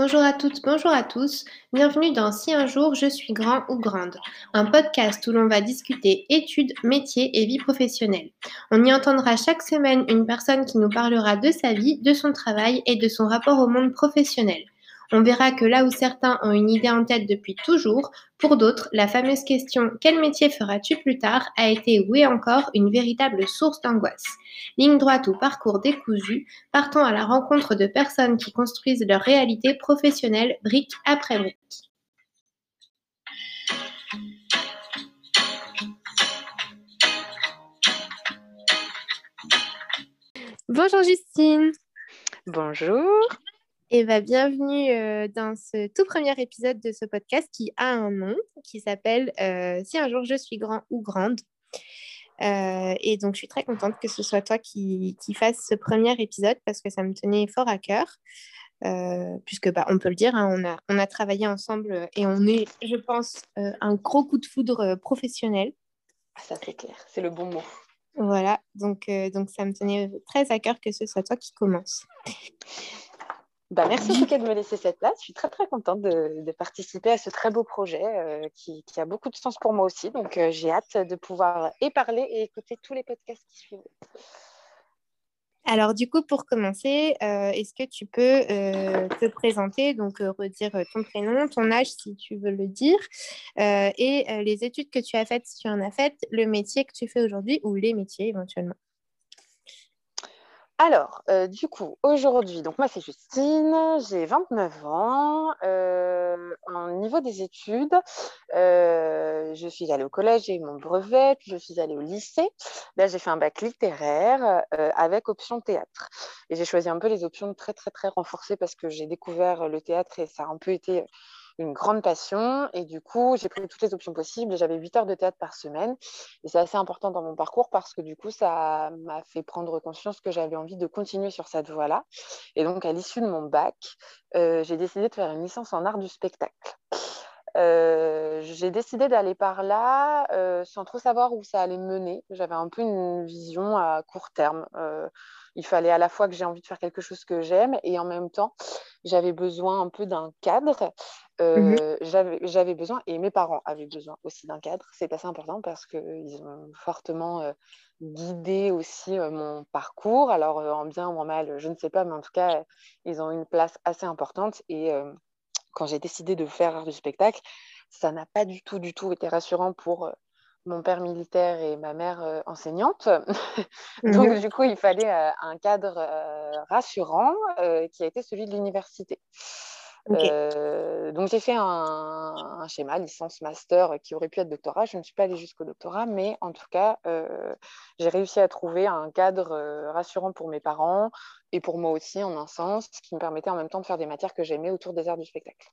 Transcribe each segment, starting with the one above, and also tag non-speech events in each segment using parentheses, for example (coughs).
Bonjour à toutes, bonjour à tous. Bienvenue dans Si un jour je suis grand ou grande, un podcast où l'on va discuter études, métiers et vie professionnelle. On y entendra chaque semaine une personne qui nous parlera de sa vie, de son travail et de son rapport au monde professionnel. On verra que là où certains ont une idée en tête depuis toujours, pour d'autres, la fameuse question quel métier feras-tu plus tard? a été ou est encore une véritable source d'angoisse. Ligne droite ou parcours décousu, partons à la rencontre de personnes qui construisent leur réalité professionnelle brique après brique. Bonjour Justine. Bonjour. Et bah, bienvenue euh, dans ce tout premier épisode de ce podcast qui a un nom, qui s'appelle euh, Si un jour je suis grand ou grande. Euh, et donc, je suis très contente que ce soit toi qui, qui fasses ce premier épisode parce que ça me tenait fort à cœur. puisque bah, on peut le dire, hein, on, a, on a travaillé ensemble et on est, je pense, un gros coup de foudre professionnel. Ah, ça c'est clair, c'est le bon mot. Voilà, donc, donc ça me tenait très à cœur que ce soit toi qui commence. Bah, merci en tout cas de me laisser cette place. Je suis très très contente de, participer à ce très beau projet euh, qui, a beaucoup de sens pour moi aussi. Donc euh, j'ai hâte de pouvoir et parler et écouter tous les podcasts qui suivent. Alors du coup, pour commencer, euh, est-ce que tu peux te présenter, donc redire ton prénom, ton âge si tu veux le dire, et les études que tu as faites si tu en as faites, le métier que tu fais aujourd'hui ou les métiers éventuellement? Alors, euh, du coup, aujourd'hui, donc moi c'est Justine, j'ai 29 ans. Euh, au niveau des études, euh, je suis allée au collège, j'ai eu mon brevet, je suis allée au lycée. Là, j'ai fait un bac littéraire avec option théâtre. Et j'ai choisi un peu les options très, très, très renforcées parce que j'ai découvert le théâtre et ça a un peu été une grande passion. Et du coup, j'ai pris toutes les options possibles. J'avais 8 heures de théâtre par semaine. Et c'est assez important dans mon parcours parce que du coup, ça m'a fait prendre conscience que j'avais envie de continuer sur cette voie-là. Et donc, à l'issue de mon bac, euh, j'ai décidé de faire une licence en art du spectacle. Euh, j'ai décidé d'aller par là euh, sans trop savoir où ça allait mener. J'avais un peu une vision à court terme. il fallait à la fois que j'ai envie de faire quelque chose que j'aime et en même temps, j'avais besoin un peu d'un cadre. Mmh j'avais besoin, et mes parents avaient besoin aussi d'un cadre. C'est assez important parce qu'ils ont fortement guidé aussi mon parcours. Alors, en bien ou en mal, je ne sais pas, mais en tout cas, ils ont une place assez importante. Et quand j'ai décidé de faire du spectacle, ça n'a pas du tout, du tout été rassurant pour mon père militaire et ma mère enseignante. (laughs) Donc, mmh du coup, il fallait un cadre rassurant qui a été celui de l'université. Euh, donc j'ai fait un, schéma licence master qui aurait pu être doctorat. Je ne suis pas allée jusqu'au doctorat, mais en tout cas, euh, j'ai réussi à trouver un cadre euh, rassurant pour mes parents et pour moi aussi, en un sens, qui me permettait en même temps de faire des matières que j'aimais autour des arts du spectacle.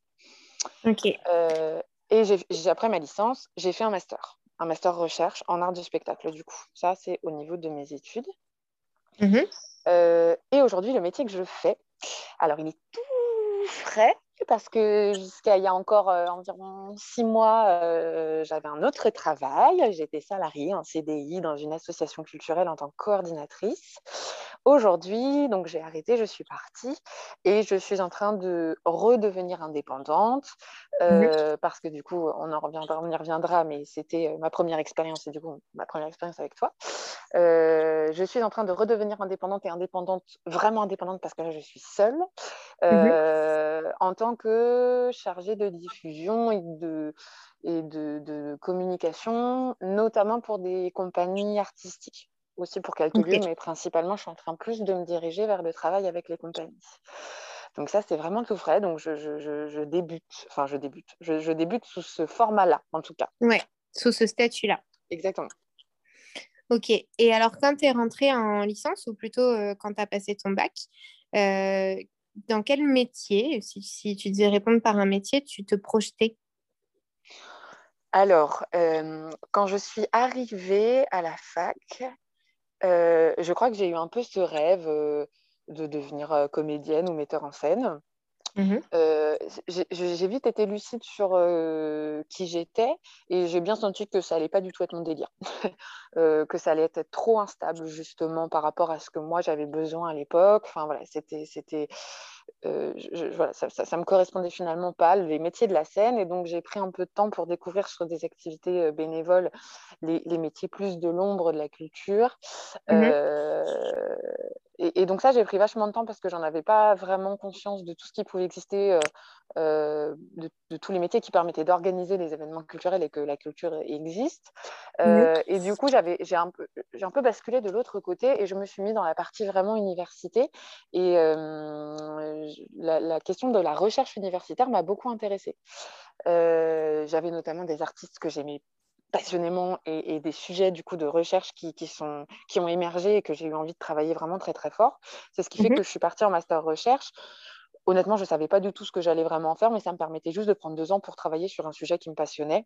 Ok. et après ma licence, j'ai fait un master, un master recherche en arts du spectacle. Du coup, ça c'est au niveau de mes études. Mmh et aujourd'hui, le métier que je fais, alors il est tout frais parce que jusqu'à il y a encore euh, environ six mois, euh, j'avais un autre travail. J'étais salariée en CDI dans une association culturelle en tant que coordinatrice. Aujourd'hui, donc j'ai arrêté, je suis partie et je suis en train de redevenir indépendante euh, parce que du coup, on en reviendra, on y reviendra, mais c'était ma première expérience et du coup ma première expérience avec toi. je suis en train de redevenir indépendante et indépendante, vraiment indépendante parce que là je suis seule mmh en tant que chargée de diffusion et de, et de, communication, notamment pour des compagnies artistiques aussi pour quelques lieux, mais principalement, je suis en train plus de me diriger vers le travail avec les compagnies. Donc ça, c'est vraiment tout frais. Donc je, je, je, débute, enfin je débute, je, débute sous ce format-là, en tout cas. Ouais, sous ce statut-là. Exactement. Ok. Et alors, quand tu es rentrée en licence, ou plutôt euh, quand tu as passé ton bac, euh, dans quel métier, si, tu devais répondre par un métier, tu te projetais? Alors, euh, quand je suis arrivée à la fac, euh, je crois que j'ai eu un peu ce rêve euh, de devenir comédienne ou metteur en scène. Mmh j'ai vite été lucide sur qui j'étais et j'ai bien senti que ça allait pas du tout être mon délire, (laughs) que ça allait être trop instable justement par rapport à ce que moi j'avais besoin à l'époque. Enfin voilà, c'était voilà, ça, ça, me correspondait finalement pas, les métiers de la scène. Et donc, j'ai pris un peu de temps pour découvrir sur des activités bénévoles les, les métiers plus de l'ombre de la culture. Mmh et, donc ça, j'ai pris vachement de temps parce que j'en avais pas vraiment conscience de tout ce qui pouvait exister, euh, euh, de, tous les métiers qui permettaient d'organiser les événements culturels et que la culture existe. Euh, et du coup, j'ai un, peu, un peu basculé de l'autre côté et je me suis mis dans la partie vraiment université. Et la, la, question de la recherche universitaire m'a beaucoup intéressée. J'avais notamment des artistes que j'aimais passionnément et, des sujets du coup de recherche qui, sont, qui ont émergé et que j'ai eu envie de travailler vraiment très très fort. C'est ce qui fait mmh que je suis partie en master recherche. Honnêtement, je ne savais pas du tout ce que j'allais vraiment faire, mais ça me permettait juste de prendre deux ans pour travailler sur un sujet qui me passionnait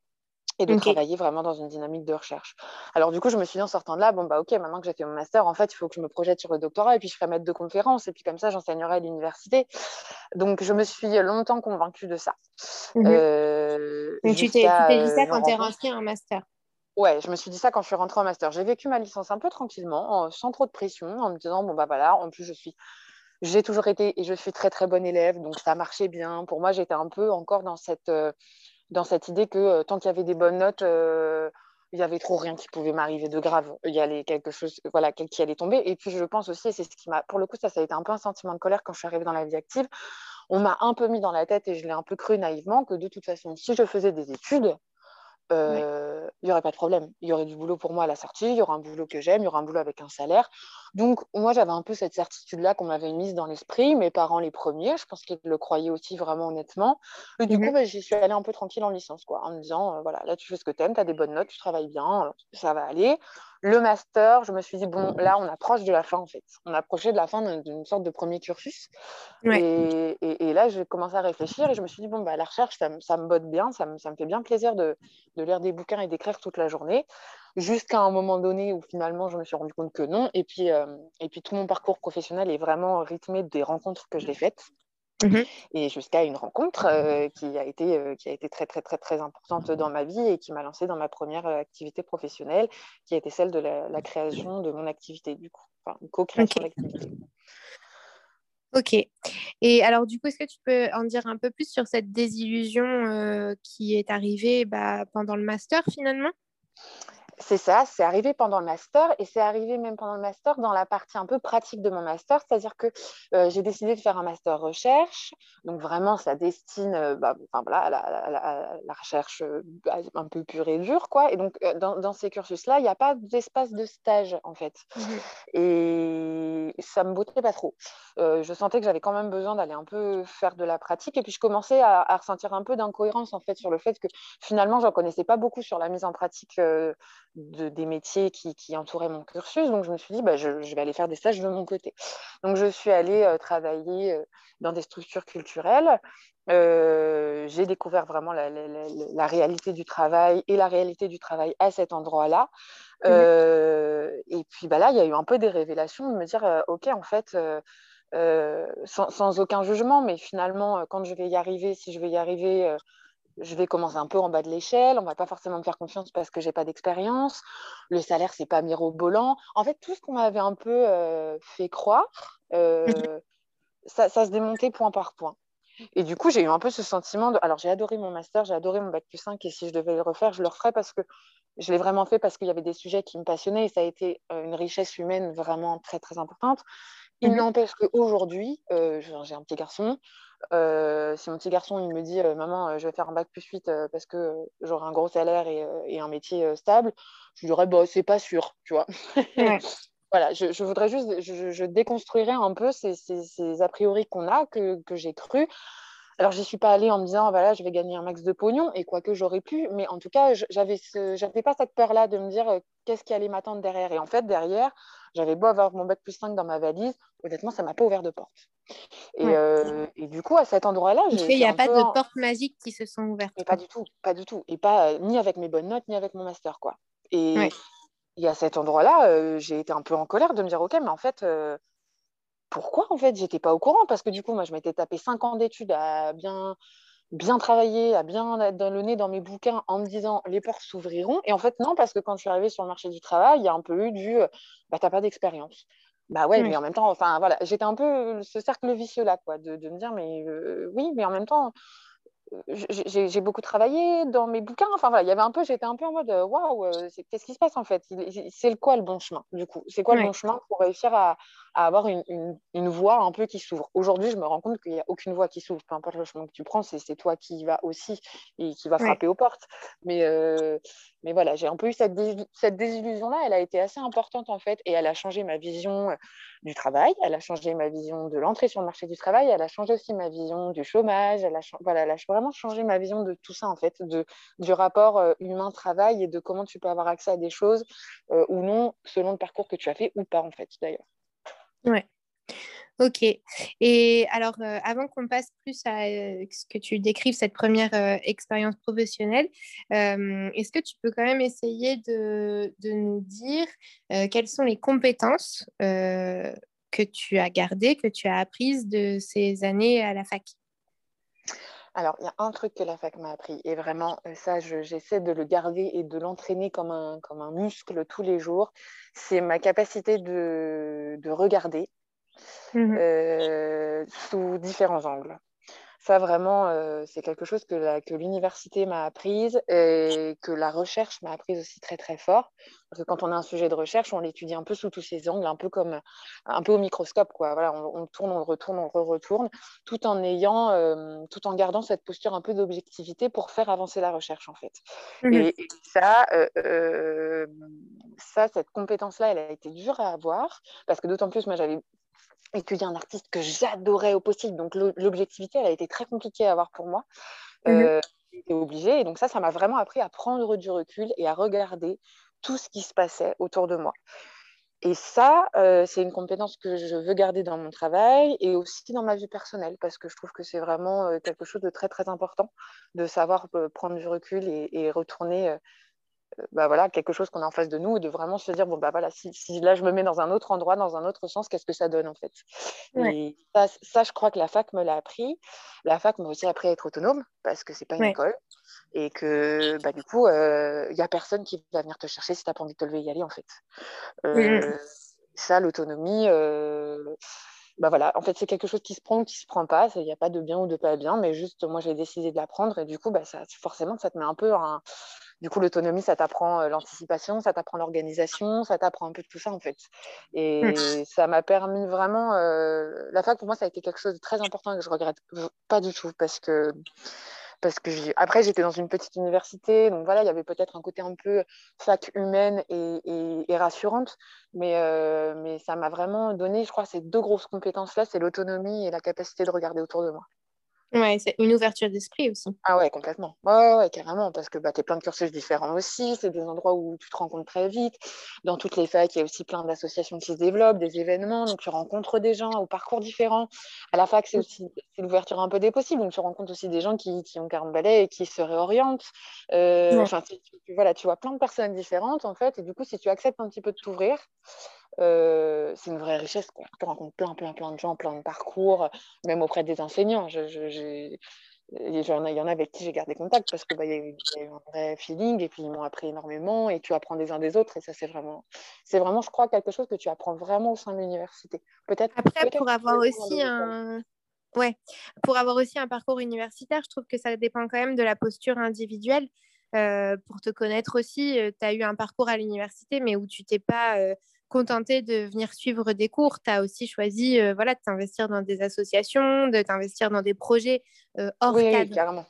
et de travailler vraiment dans une dynamique de recherche. Alors du coup, je me suis dit en sortant de là, bon bah ok, maintenant que j'ai fait mon master, en fait, il faut que je me projette sur le doctorat et puis je ferai maître de conférence et puis comme ça, j'enseignerai à l'université. Donc je me suis longtemps convaincue de ça. Euh, Donc tu t'es dit ça quand tu es rentrée en master? Ouais, je me suis dit ça quand je suis rentrée en master. J'ai vécu ma licence un peu tranquillement, sans trop de pression, en me disant bon bah voilà, en plus je suis j'ai toujours été et je suis très très bonne élève, donc ça marchait bien. Pour moi, j'étais un peu encore dans cette euh, dans cette idée que euh, tant qu'il y avait des bonnes notes, euh, il n'y avait trop rien qui pouvait m'arriver de grave. Il y allait quelque chose voilà, qui allait tomber. Et puis, je pense aussi, c'est ce qui m'a. Pour le coup, ça, ça a été un peu un sentiment de colère quand je suis arrivée dans la vie active. On m'a un peu mis dans la tête, et je l'ai un peu cru naïvement, que de toute façon, si je faisais des études, euh, il n'y aurait pas de problème. Il y aurait du boulot pour moi à la sortie, il y aura un boulot que j'aime, il y aura un boulot avec un salaire. Donc, moi, j'avais un peu cette certitude-là qu'on m'avait mise dans l'esprit. Mes parents, les premiers, je pense qu'ils le croyaient aussi vraiment honnêtement. Et du coup, mhm. bah, j'y suis allée un peu tranquille en licence, quoi, en me disant, euh, voilà, là, tu fais ce que tu aimes, tu as des bonnes notes, tu travailles bien, ça va aller. Le master, je me suis dit, bon, là, on approche de la fin, en fait. On approchait de la fin d'une sorte de premier cursus. Et, et, là, j'ai commencé à réfléchir et je me suis dit, bon, bah, la recherche, ça, ça me botte bien, ça me, ça me, fait bien plaisir de, de lire des bouquins et d'écrire toute la journée. Jusqu'à un moment donné où finalement, je me suis rendu compte que non. Et puis, euh, et puis tout mon parcours professionnel est vraiment rythmé des rencontres que j'ai faites. Mhm. Et jusqu'à une rencontre euh, qui, a été, euh, qui a été très, très, très, très importante dans ma vie et qui m'a lancée dans ma première euh, activité professionnelle, qui a été celle de la, création de mon activité, du coup, enfin, une co-création d'activité. Ok. Et alors, du coup, est-ce que tu peux en dire un peu plus sur cette désillusion qui est arrivée bah, pendant le master finalement? C'est ça, c'est arrivé pendant le master et c'est arrivé même pendant le master dans la partie un peu pratique de mon master, c'est-à-dire que euh, j'ai décidé de faire un master recherche, donc vraiment ça destine euh, bah, enfin, voilà, à, la, recherche euh, un peu pure et dure, quoi. Et donc dans, ces cursus-là, il n'y a pas d'espace de stage en fait. Mmh et ça me bottait pas trop. je sentais que j'avais quand même besoin d'aller un peu faire de la pratique et puis je commençais à, à ressentir un peu d'incohérence en fait sur le fait que finalement j'en connaissais pas beaucoup sur la mise en pratique de, des métiers qui, qui, entouraient mon cursus. Donc, je me suis dit, bah, je, vais aller faire des stages de mon côté. Donc, je suis allée euh, travailler euh, dans des structures culturelles. Euh, j'ai découvert vraiment la, la, réalité du travail et la réalité du travail à cet endroit-là. Mmh et puis bah, là, il y a eu un peu des révélations de me dire, OK, en fait, sans, sans, aucun jugement, mais finalement, quand je vais y arriver, si je vais y arriver je vais commencer un peu en bas de l'échelle, on va pas forcément me faire confiance parce que j'ai pas d'expérience, le salaire c'est pas mirobolant. En fait, tout ce qu'on m'avait un peu euh, fait croire, euh, mhm. ça, se démontait point par point. Et du coup, j'ai eu un peu ce sentiment de... Alors, j'ai adoré mon master, j'ai adoré mon bac plus 5, et si je devais le refaire, je le referais parce que je l'ai vraiment fait parce qu'il y avait des sujets qui me passionnaient, et ça a été euh, une richesse humaine vraiment très, très importante. Il mhm. n'empêche qu'aujourd'hui, j'ai un petit garçon, euh, si mon petit garçon il me dit euh, maman euh, je vais faire un bac plus 8 parce que j'aurai un gros salaire et, un métier stable je lui dirais bah c'est pas sûr tu vois. (laughs) Voilà je, voudrais juste je, je, déconstruirais un peu ces, ces, a priori qu'on a que, que j'ai cru alors j'y suis pas allée en me disant voilà je vais gagner un max de pognon et quoique j'aurais pu mais en tout cas j'avais ce, pas cette peur là de me dire qu'est-ce qui allait m'attendre derrière et en fait derrière j'avais beau avoir mon bac plus 5 dans ma valise honnêtement ça m'a pas ouvert de porte euh, et, du coup, à cet endroit-là, il n'y a pas de portes magiques qui se sont ouvertes. pas du tout, pas du tout. Et pas euh, ni avec mes bonnes notes, ni avec mon master, quoi. Et, à cet endroit-là, euh, j'ai été un peu en colère de me dire, ok, mais en fait, pourquoi en fait? J'étais pas au courant Parce que du coup, moi, je m'étais tapé cinq ans d'études à bien bien travailler, à bien être dans le nez dans mes bouquins en me disant les portes s'ouvriront. Et en fait, non, parce que quand je suis arrivée sur le marché du travail, il y a un peu eu du bah, t'as pas d'expérience. Bah ouais, mais en même temps, enfin voilà, j'étais un peu ce cercle vicieux là, quoi, de, de me dire, mais oui, mais en même temps, j'ai beaucoup travaillé dans mes bouquins. Enfin voilà, il y avait un peu, j'étais un peu en mode waouh, qu'est-ce qui se passe en fait? C'est quoi le bon chemin du coup? C'est quoi le bon chemin pour réussir à, à avoir une, une, une, voie un peu qui s'ouvre Aujourd'hui, je me rends compte qu'il n'y a aucune voie qui s'ouvre. Peu importe le chemin que tu prends, c'est toi qui va aussi et qui va frapper aux portes. Mais, euh, mais voilà, j'ai un peu eu cette, cette désillusion-là. Elle a été assez importante en fait et elle a changé ma vision du travail. Elle a changé ma vision de l'entrée sur le marché du travail. Elle a changé aussi ma vision du chômage. Elle a, voilà, elle a vraiment changé ma vision de tout ça, en fait, de, du rapport euh, humain-travail et de comment tu peux avoir accès à des choses euh, ou non, selon le parcours que tu as fait ou pas, en fait, d'ailleurs. Ouais. Ok. Et alors, euh, avant qu'on passe plus à ce que tu décrives cette première expérience professionnelle, est-ce que tu peux quand même essayer de, de nous dire quelles sont les compétences que tu as gardées, que tu as apprises de ces années à la fac? Alors, il y a un truc que la fac m'a appris, et vraiment, euh, ça, j'essaie de le garder et de l'entraîner comme un, comme un muscle tous les jours, c'est ma capacité de, de regarder mmh euh, sous différents angles. Ça, vraiment, euh, c'est quelque chose que, que l'université m'a apprise et que la recherche m'a apprise aussi très, très fort. Parce que quand on a un sujet de recherche, on l'étudie un peu sous tous ses angles, un peu comme un peu au microscope. Quoi. Voilà, on, tourne, on retourne, on re-retourne, tout en ayant, euh, tout en gardant cette posture un peu d'objectivité pour faire avancer la recherche, en fait. Mmh et, ça, euh, ça, cette compétence-là, elle a été dure à avoir parce que d'autant plus, moi, j'avais étudier un artiste que j'adorais au possible. Donc l'objectivité, elle a été très compliquée à avoir pour moi. Mmh euh, J'étais obligée. Et donc ça, ça m'a vraiment appris à prendre du recul et à regarder tout ce qui se passait autour de moi. Et ça, euh, c'est une compétence que je veux garder dans mon travail et aussi dans ma vie personnelle parce que je trouve que c'est vraiment euh, quelque chose de très, très important de savoir prendre du recul et, et retourner bah voilà, quelque chose qu'on a en face de nous et de vraiment se dire bon bah voilà si, si, là je me mets dans un autre endroit dans un autre sens qu'est-ce que ça donne en fait? Et ça, ça, je crois que la fac me l'a appris. La fac m'a aussi appris à être autonome parce que c'est pas une école. Et que bah, du coup il euh, y a personne qui va venir te chercher si tu n'as pas envie de te lever et y aller en fait. Euh, ça l'autonomie euh, bah voilà, en fait, c'est quelque chose qui se prend ou qui se prend pas. Il n'y a pas de bien ou de pas bien, mais juste, moi, j'ai décidé de l'apprendre. Et du coup, bah, ça, forcément, ça te met un peu un, du coup, l'autonomie, ça t'apprend euh, l'anticipation, ça t'apprend l'organisation, ça t'apprend un peu de tout ça, en fait. Et mmh. ça m'a permis vraiment. Euh, la fac, pour moi, ça a été quelque chose de très important et que je regrette pas du tout parce que. Parce que après, j'étais dans une petite université, donc voilà, il y avait peut-être un côté un peu fac humaine et, et, rassurante, mais, euh, mais ça m'a vraiment donné, je crois, ces deux grosses compétences-là, c'est l'autonomie et la capacité de regarder autour de moi. Ouais, c'est une ouverture d'esprit aussi. Ah ouais, complètement. Ouais, ouais, carrément, parce que bah, tu es plein de cursus différents aussi. C'est des endroits où tu te rencontres très vite. Dans toutes les facs, il y a aussi plein d'associations qui se développent, des événements. Donc, tu rencontres des gens au parcours différents. À la fac, c'est mm. aussi l'ouverture un peu des possibles. Donc, tu rencontres aussi des gens qui, qui ont 40 balais et qui se réorientent. Euh, enfin, tu, voilà, tu vois plein de personnes différentes, en fait. Et du coup, si tu acceptes un petit peu de t'ouvrir, euh, c'est une vraie richesse. Quoi. Tu rencontres plein, plein, plein de gens, plein de parcours, même auprès des enseignants. il y en a avec qui j'ai gardé contact parce qu'il bah, y, a eu un vrai feeling et puis ils m'ont appris énormément et tu apprends des uns des autres et ça c'est vraiment, c'est vraiment je crois quelque chose que tu apprends vraiment au sein de l'université. Peut-être après pour avoir aussi un, ouais, pour avoir aussi un parcours universitaire, je trouve que ça dépend quand même de la posture individuelle. Euh, pour te connaître aussi, euh, tu as eu un parcours à l'université, mais où tu t'es pas contenté de venir suivre des cours, tu as aussi choisi euh, voilà, de t'investir dans des associations, de t'investir dans des projets euh, hors oui, cadre carrément.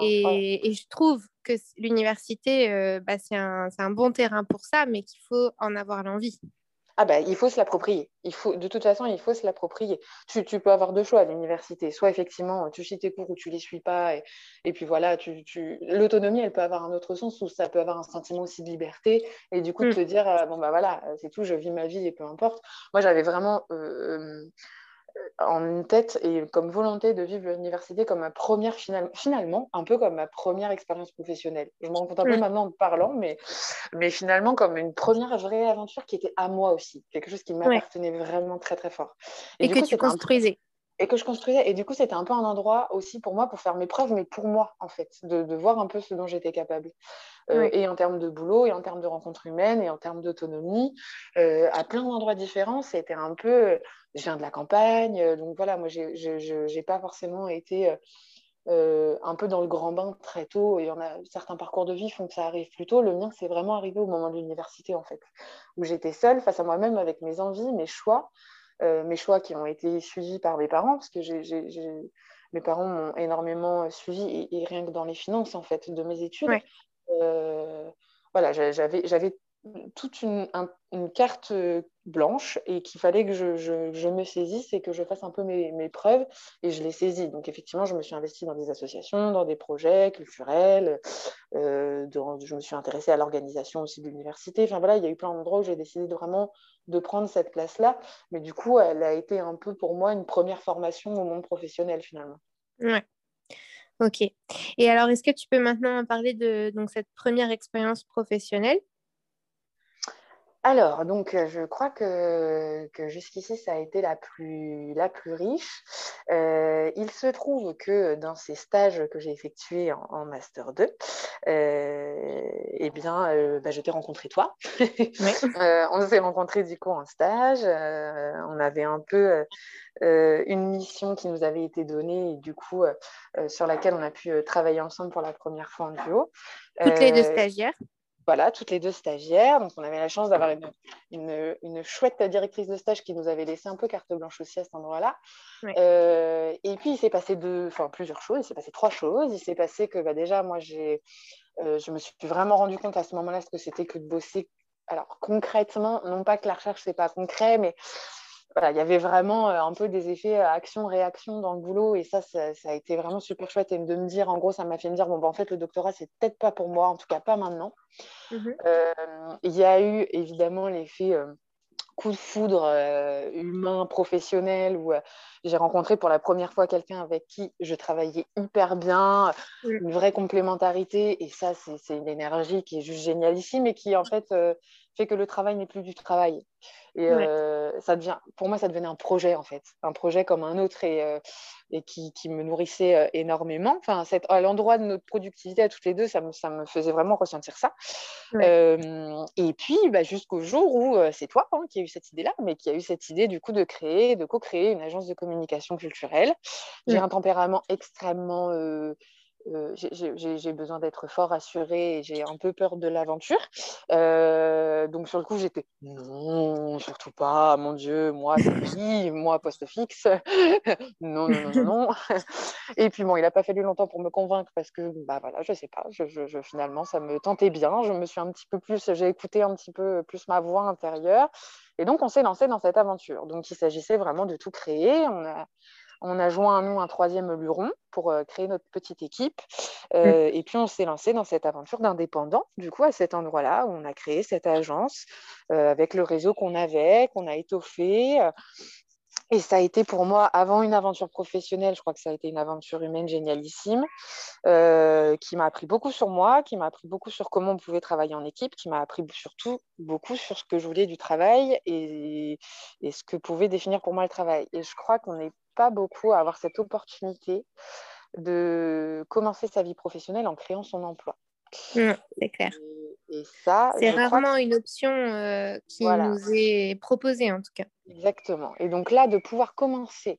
et, et, je trouve que l'université, euh, bah, c'est un, un, bon terrain pour ça, mais qu'il faut en avoir l'envie. Ah ben, il faut se l'approprier. Il faut, de toute façon, il faut se l'approprier. Tu, tu, peux avoir deux choix à l'université. Soit effectivement, tu suis tes cours ou tu les suis pas. Et, et puis voilà, tu, tu... l'autonomie, elle peut avoir un autre sens ou ça peut avoir un sentiment aussi de liberté. Et du coup, de mm. te dire, euh, bon, bah voilà, c'est tout, je vis ma vie et peu importe. Moi, j'avais vraiment. Euh, en tête et comme volonté de vivre l'université comme ma première, finalement, un peu comme ma première expérience professionnelle. Je me rends compte un peu mm. maintenant en parlant, mais, mais finalement comme une première vraie aventure qui était à moi aussi, quelque chose qui m'appartenait vraiment très très fort. Et, que tu construisais. Et que je construisais. Et du coup, c'était un peu un endroit aussi pour moi pour faire mes preuves, mais pour moi, en fait, de, voir un peu ce dont j'étais capable. Euh, et en termes de boulot, et en termes de rencontres humaines, et en termes d'autonomie, euh, à plein d'endroits différents. C'était un peu. Je viens de la campagne, donc voilà, moi, je n'ai pas forcément été. Euh, un peu dans le grand bain très tôt. Il y en a certains parcours de vie font que ça arrive plus tôt. Le mien, c'est vraiment arrivé au moment de l'université, en fait, où j'étais seule face à moi-même avec mes envies, mes choix. Euh, mes choix qui ont été suivis par mes parents, parce que mes parents m'ont énormément suivi, et, rien que dans les finances, en fait, de mes études. Euh, voilà, j'avais toute une, carte blanche et qu'il fallait que je, me saisisse et que je fasse un peu mes, preuves et je les saisis. Donc effectivement, je me suis investie dans des associations, dans des projets culturels, euh, je me suis intéressée à l'organisation aussi de l'université. Enfin voilà, il y a eu plein d'endroits où j'ai décidé de vraiment de prendre cette place-là. Mais du coup, elle a été un peu pour moi une première formation au monde professionnel finalement. Ouais. Ok. Et alors, est-ce que tu peux maintenant parler de donc, cette première expérience professionnelle? Alors, donc, euh, je crois que, jusqu'ici, ça a été la plus, la plus riche. Euh, il se trouve que dans ces stages que j'ai effectués en, Master 2, euh, eh bien, bah, je t'ai rencontré toi. (laughs) on s'est rencontrés du coup en stage. on avait un peu une mission qui nous avait été donnée et du coup, sur laquelle on a pu travailler ensemble pour la première fois en duo. Toutes les deux stagiaires? Voilà, toutes les deux stagiaires. Donc, on avait la chance d'avoir une, chouette directrice de stage qui nous avait laissé un peu carte blanche aussi à cet endroit-là. Euh, et puis, il s'est passé deux, enfin, plusieurs choses. Il s'est passé trois choses. Il s'est passé que bah, déjà, moi, j'ai, euh, je me suis vraiment rendu compte à ce moment-là ce que c'était que de bosser. Alors, concrètement, non pas que la recherche, c'est pas concret, mais il y avait vraiment euh, un peu des effets euh, action-réaction dans le boulot et ça, ça, a été vraiment super chouette et de me dire, en gros, ça m'a fait me dire, bon, ben, en fait, le doctorat, c'est peut-être pas pour moi, en tout cas pas maintenant. Mmh euh, il y a eu évidemment l'effet coup de foudre humain, professionnel, où j'ai rencontré pour la première fois quelqu'un avec qui je travaillais hyper bien, une vraie complémentarité et ça, c'est une énergie qui est juste génialissime et qui, en fait, fait que le travail n'est plus du travail. Et euh, ça devient, pour moi, ça devenait un projet, en fait. Un projet comme un autre et, euh, et qui, qui, me nourrissait euh, énormément. Enfin, cette, à l'endroit de notre productivité à toutes les deux, ça me, ça me faisait vraiment ressentir ça. et puis, bah, jusqu'au jour où c'est toi hein, qui a eu cette idée-là, mais qui a eu cette idée, du coup, de créer, de co-créer une agence de communication culturelle. J'ai un tempérament extrêmement euh, j'ai besoin d'être fort, assuré et j'ai un peu peur de l'aventure. Euh, donc sur le coup, j'étais non, surtout pas, mon Dieu, moi, c'est (coughs) moi, poste fixe. (laughs) non, non, non, non, (laughs) et puis bon, il n'a pas fallu longtemps pour me convaincre parce que, bah voilà, je sais pas, je, finalement, ça me tentait bien. Je me suis un petit peu plus, j'ai écouté un petit peu plus ma voix intérieure. Et donc, on s'est lancé dans cette aventure. Donc, il s'agissait vraiment de tout créer. On a, on a joint à nous un troisième luron pour euh, créer notre petite équipe. Euh, mm. Et puis, on s'est lancé dans cette aventure d'indépendant, du coup, à cet endroit-là où on a créé cette agence euh, avec le réseau qu'on avait, qu'on a étoffé. Et ça a été pour moi, avant une aventure professionnelle, je crois que ça a été une aventure humaine génialissime, qui m'a appris beaucoup sur moi, qui m'a appris beaucoup sur comment on pouvait travailler en équipe, qui m'a appris surtout beaucoup sur ce que je voulais du travail et, et, ce que pouvait définir pour moi le travail. Et je crois qu'on est pas beaucoup à avoir cette opportunité de commencer sa vie professionnelle en créant son emploi. c'est clair. Et, ça, c'est rarement une option euh, qui nous est proposée en tout cas. Exactement. Et donc là, de pouvoir commencer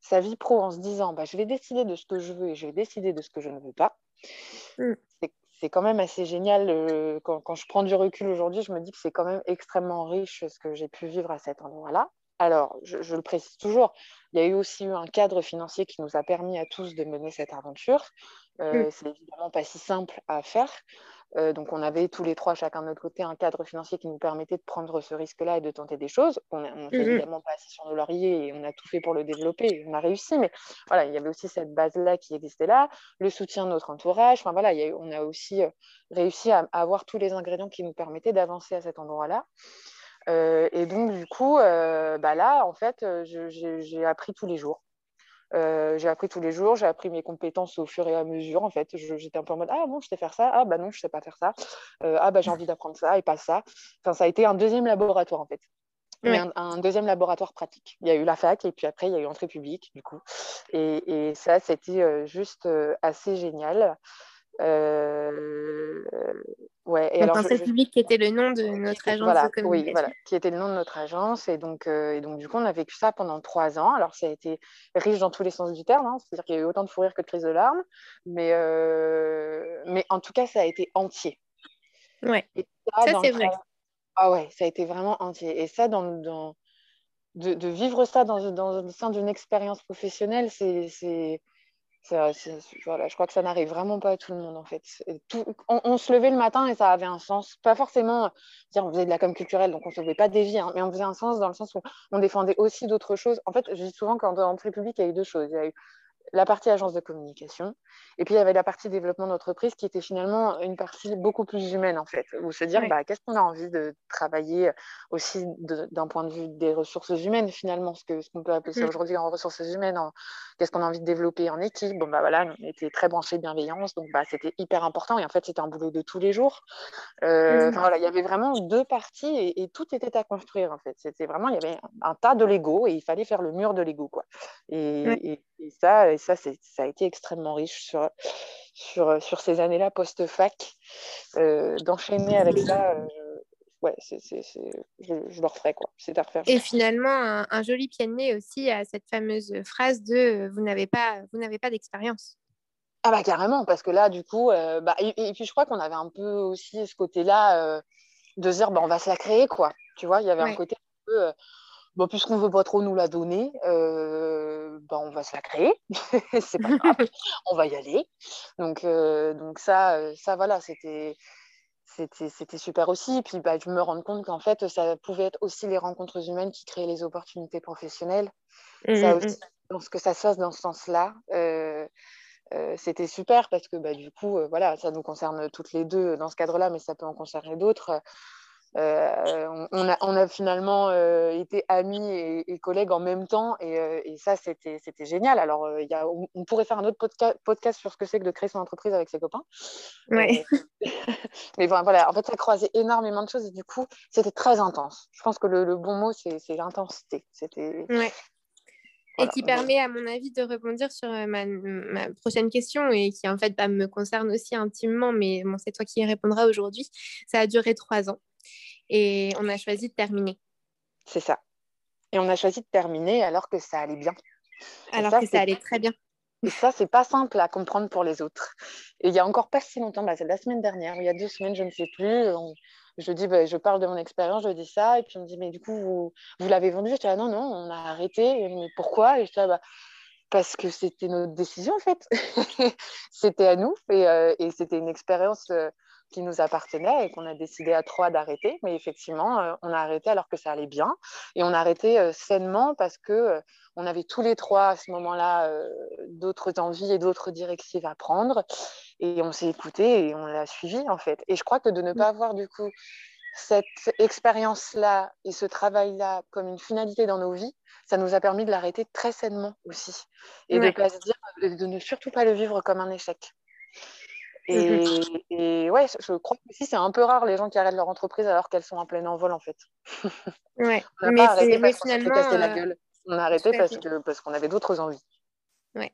sa vie pro en se disant, bah, je vais décider de ce que je veux et je vais décider de ce que je ne veux pas. Mm. C'est quand même assez génial. Euh, quand, quand, je prends du recul aujourd'hui, je me dis que c'est quand même extrêmement riche ce que j'ai pu vivre à cet endroit-là. Alors, je, le précise toujours, il y a eu aussi eu un cadre financier qui nous a permis à tous de mener cette aventure. Euh, mm. C'est évidemment pas si simple à faire. Euh, donc, on avait tous les trois, chacun de notre côté, un cadre financier qui nous permettait de prendre ce risque-là et de tenter des choses. On n'est mm-hmm. évidemment pas assis sur nos lauriers et on a tout fait pour le développer. on a réussi, mais voilà, il y avait aussi cette base-là qui existait là, le soutien de notre entourage. Enfin voilà, on a aussi euh, réussi à avoir tous les ingrédients qui nous permettaient d'avancer à cet endroit-là. Euh, et donc, du coup, euh, bah là, en fait, euh, j'ai appris tous les jours. j'ai appris tous les jours, j'ai appris mes compétences au fur et à mesure. En fait, j'étais un peu en mode Ah bon, je sais faire ça. Ah bah non, je sais pas faire ça. ah bah j'ai envie d'apprendre ça et pas ça. Enfin, ça a été un deuxième laboratoire en fait. un, deuxième laboratoire pratique. Il y a eu la fac et puis après, il y a eu entrée publique, du coup. Et, et ça, c'était juste assez génial. Euh, ouais. Et alors, public qui était le nom de notre agence voilà, de communication. Oui, voilà, qui était le nom de notre agence. Et donc, euh, et donc, du coup, on a vécu ça pendant trois ans. Alors, ça a été riche dans tous les sens du terme. Hein. C'est-à-dire qu'il y a eu autant de fou rire que de crise de larmes. Mais, euh, mais en tout cas, ça a été entier. Ouais, ça, c'est vrai. Ah ouais, ça a été vraiment entier. Et ça, dans, dans... De, de, vivre ça dans, dans le sein d'une expérience professionnelle, c'est voilà, je crois que ça n'arrive vraiment pas à tout le monde en fait. On, se levait le matin et ça avait un sens. Pas forcément dire on faisait de la com culturelle, donc on ne sauvait pas des vies, hein, mais on faisait un sens dans le sens où on défendait aussi d'autres choses. En fait, je dis souvent qu'en entrée publique, il y a eu deux choses. La partie agence de communication. Et puis, il y avait la partie développement d'entreprise qui était finalement une partie beaucoup plus humaine, en fait, où se dire, bah, qu'est-ce qu'on a envie de travailler aussi d'un point de vue des ressources humaines, finalement, ce qu'on ce qu'on peut appeler ça mm. aujourd'hui en ressources humaines, qu'est-ce qu'on a envie de développer en équipe? Bon, bah voilà, on était très branchés bienveillance, donc bah, c'était hyper important. Et en fait, c'était un boulot de tous les jours. Euh, mm. voilà, il y avait vraiment deux parties et, tout était à construire, en fait. C'était vraiment, il y avait un tas de Lego et il fallait faire le mur de Lego, quoi. et, et ça, et ça, ça a été extrêmement riche sur, sur, sur ces années-là post-fac. Euh, d'enchaîner avec ça, euh, ouais, je, je, le referai, quoi. C'est à refaire. Et finalement, un, joli pied de nez aussi à cette fameuse phrase de euh, vous n'avez pas, vous n'avez pas d'expérience. Ah bah carrément, parce que là, du coup, bah, et, puis je crois qu'on avait un peu aussi ce côté-là de dire, bah, on va se la créer, quoi. Tu vois, il y avait un côté un peu bon, puisqu'on ne veut pas trop nous la donner, euh, ben, on va se la créer. (laughs) c'est pas grave, (laughs) on va y aller. Donc, euh, donc ça, euh, ça, voilà, c'était. C'était super aussi. Et puis, bah, je me rends compte qu'en fait, ça pouvait être aussi les rencontres humaines qui créaient les opportunités professionnelles. ça mmh, mmh. aussi, pense que ça se fasse dans ce sens-là. c'était super parce que bah, du coup, voilà, ça nous concerne toutes les deux dans ce cadre-là, mais ça peut en concerner d'autres. Euh, on, a, on, a, finalement euh, été amis et, collègues en même temps et, euh, et ça c'était génial. Alors y a, on, pourrait faire un autre podcast sur ce que c'est que de créer son entreprise avec ses copains. Ouais. (laughs) mais voilà, en fait ça croisait énormément de choses et du coup c'était très intense. Je pense que le, le bon mot c'est l'intensité. C'était ouais. Et qui permet, à mon avis, de rebondir sur ma, ma, prochaine question et qui, en fait, bah, me concerne aussi intimement, mais bon, c'est toi qui y répondras aujourd'hui. Ça a duré trois ans et on a choisi de terminer. C'est ça. Et on a choisi de terminer alors que ça allait bien. Alors que ça allait très bien. Et ça, c'est pas simple à comprendre pour les autres. Et il y a encore pas si longtemps, bah, c'est la semaine dernière, il y a deux semaines, je ne sais plus. je dis, bah, je parle de mon expérience, je dis ça, et puis on me dit, mais du coup, vous, vous l'avez vendu? Je dis, ah non, non, on a arrêté. Mais pourquoi? Et je dis, ah, bah, parce que c'était notre décision en fait. (laughs) c'était à nous et, euh, et c'était une expérience euh, qui nous appartenait et qu'on a décidé à trois d'arrêter. Mais effectivement, euh, on a arrêté alors que ça allait bien. Et on a arrêté euh, sainement parce que euh, on avait tous les trois à ce moment-là d'autres envies et d'autres directives à prendre. Et on s'est écouté et on l'a suivi en fait. Et je crois que de ne pas avoir du coup cette expérience-là et ce travail-là comme une finalité dans nos vies, ça nous a permis de l'arrêter très sainement aussi. Et de, pas se dire, de ne surtout pas le vivre comme un échec. Mmh et, ouais, je crois que c'est un peu rare les gens qui arrêtent leur entreprise alors qu'elles sont en plein envol en fait. Ouais. (laughs) on n'a pas arrêté parce qu'on s'était cassé la euh, gueule. On a arrêté parce qu'on parce qu'on avait d'autres envies. Ouais.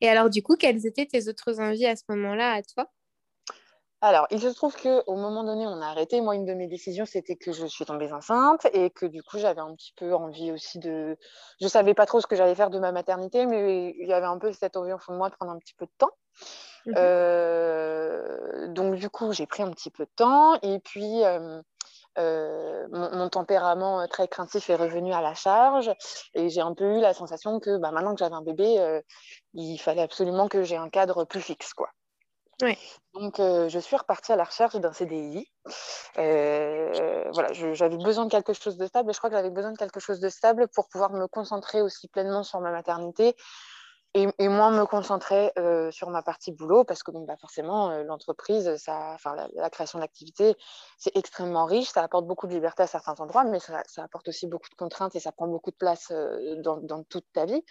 Et alors du coup, quelles étaient tes autres envies à ce moment-là à toi? Alors, il se trouve qu'au moment donné, on a arrêté. Moi, une de mes décisions, c'était que je suis tombée enceinte et que du coup, j'avais un petit peu envie aussi de. Je ne savais pas trop ce que j'allais faire de ma maternité, mais il y avait un peu cette envie au fond de moi de prendre un petit peu de temps. Mmh euh, donc, du coup, j'ai pris un petit peu de temps. Et puis, euh, euh, mon, tempérament très craintif est revenu à la charge. Et j'ai un peu eu la sensation que bah, maintenant que j'avais un bébé, il fallait absolument que j'ai un cadre plus fixe. quoi. Donc, je suis repartie à la recherche d'un CDI. voilà, j'avais besoin de quelque chose de stable et je crois que j'avais besoin de quelque chose de stable pour pouvoir me concentrer aussi pleinement sur ma maternité et, et, moi me concentrer euh, sur ma partie boulot parce que donc, bah, forcément euh, l'entreprise, ça, enfin, la, création d'activité, c'est extrêmement riche, ça apporte beaucoup de liberté à certains endroits, mais ça, ça apporte aussi beaucoup de contraintes et ça prend beaucoup de place euh, dans, dans, toute ta vie.